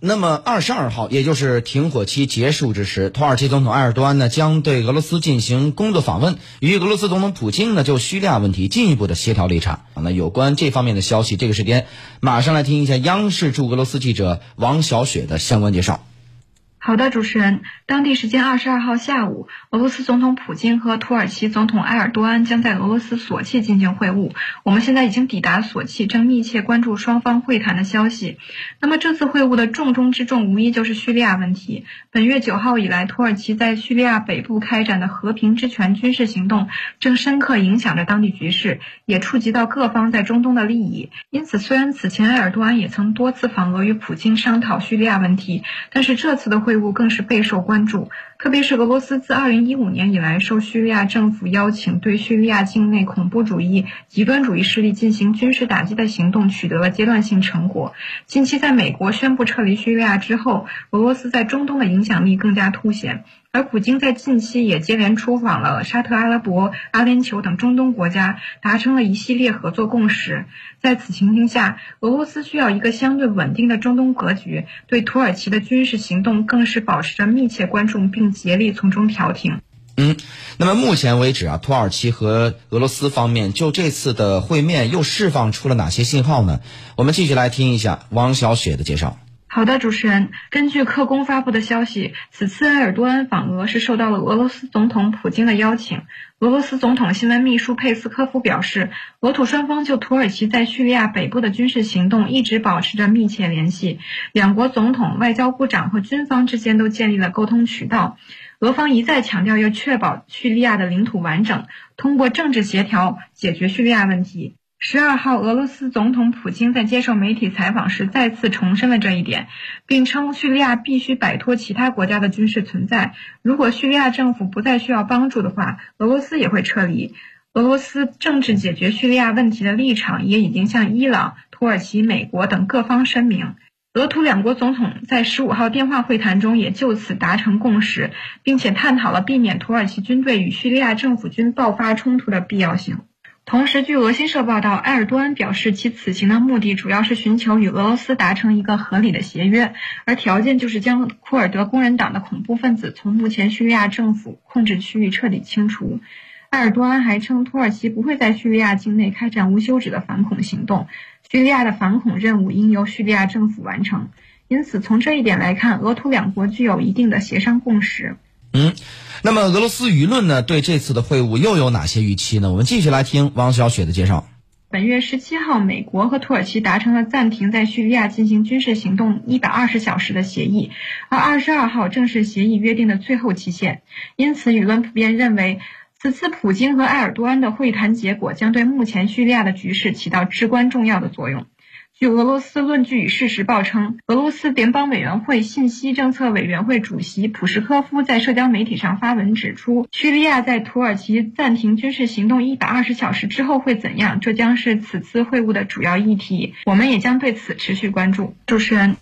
那么二十二号，也就是停火期结束之时，土耳其总统埃尔多安呢将对俄罗斯进行工作访问，与俄罗斯总统普京呢就叙利亚问题进一步的协调立场。那有关这方面的消息，这个时间马上来听一下央视驻俄罗斯记者王小雪的相关介绍。好的，主持人。当地时间二十二号下午，俄罗斯总统普京和土耳其总统埃尔多安将在俄罗斯索契进行会晤。我们现在已经抵达索契，正密切关注双方会谈的消息。那么这次会晤的重中之重，无疑就是叙利亚问题。本月九号以来，土耳其在叙利亚北部开展的和平之权军事行动，正深刻影响着当地局势，也触及到各方在中东的利益。因此，虽然此前埃尔多安也曾多次访俄与普京商讨叙利亚问题，但是这次的会更是备受关注。特别是俄罗斯自2015年以来，受叙利亚政府邀请，对叙利亚境内恐怖主义、极端主义势力进行军事打击的行动取得了阶段性成果。近期，在美国宣布撤离叙利亚之后，俄罗斯在中东的影响力更加凸显。而普京在近期也接连出访了沙特阿拉伯、阿联酋等中东国家，达成了一系列合作共识。在此情形下，俄罗斯需要一个相对稳定的中东格局，对土耳其的军事行动更是保持着密切关注，并竭力从中调停。嗯，那么目前为止啊，土耳其和俄罗斯方面就这次的会面又释放出了哪些信号呢？我们继续来听一下王小雪的介绍。好的，主持人。根据克宫发布的消息，此次埃尔多安访俄是受到了俄罗斯总统普京的邀请。俄罗斯总统新闻秘书佩斯科夫表示，俄土双方就土耳其在叙利亚北部的军事行动一直保持着密切联系，两国总统、外交部长和军方之间都建立了沟通渠道。俄方一再强调要确保叙利亚的领土完整，通过政治协调解决叙利亚问题。十二号，俄罗斯总统普京在接受媒体采访时再次重申了这一点，并称叙利亚必须摆脱其他国家的军事存在。如果叙利亚政府不再需要帮助的话，俄罗斯也会撤离。俄罗斯政治解决叙利亚问题的立场也已经向伊朗、土耳其、美国等各方声明。俄土两国总统在十五号电话会谈中也就此达成共识，并且探讨了避免土耳其军队与叙利亚政府军爆发冲突的必要性。同时，据俄新社报道，埃尔多安表示，其此行的目的主要是寻求与俄罗斯达成一个合理的协约，而条件就是将库尔德工人党的恐怖分子从目前叙利亚政府控制区域彻底清除。埃尔多安还称，土耳其不会在叙利亚境内开展无休止的反恐行动，叙利亚的反恐任务应由叙利亚政府完成。因此，从这一点来看，俄土两国具有一定的协商共识。嗯。那么俄罗斯舆论呢？对这次的会晤又有哪些预期呢？我们继续来听王小雪的介绍。本月十七号，美国和土耳其达成了暂停在叙利亚进行军事行动一百二十小时的协议，而二十二号正是协议约定的最后期限。因此，舆论普遍认为，此次普京和埃尔多安的会谈结果将对目前叙利亚的局势起到至关重要的作用。据俄罗斯《论据与事实报》称，俄罗斯联邦委员会信息政策委员会主席普什科夫在社交媒体上发文指出，叙利亚在土耳其暂停军事行动一百二十小时之后会怎样？这将是此次会晤的主要议题。我们也将对此持续关注。主持人。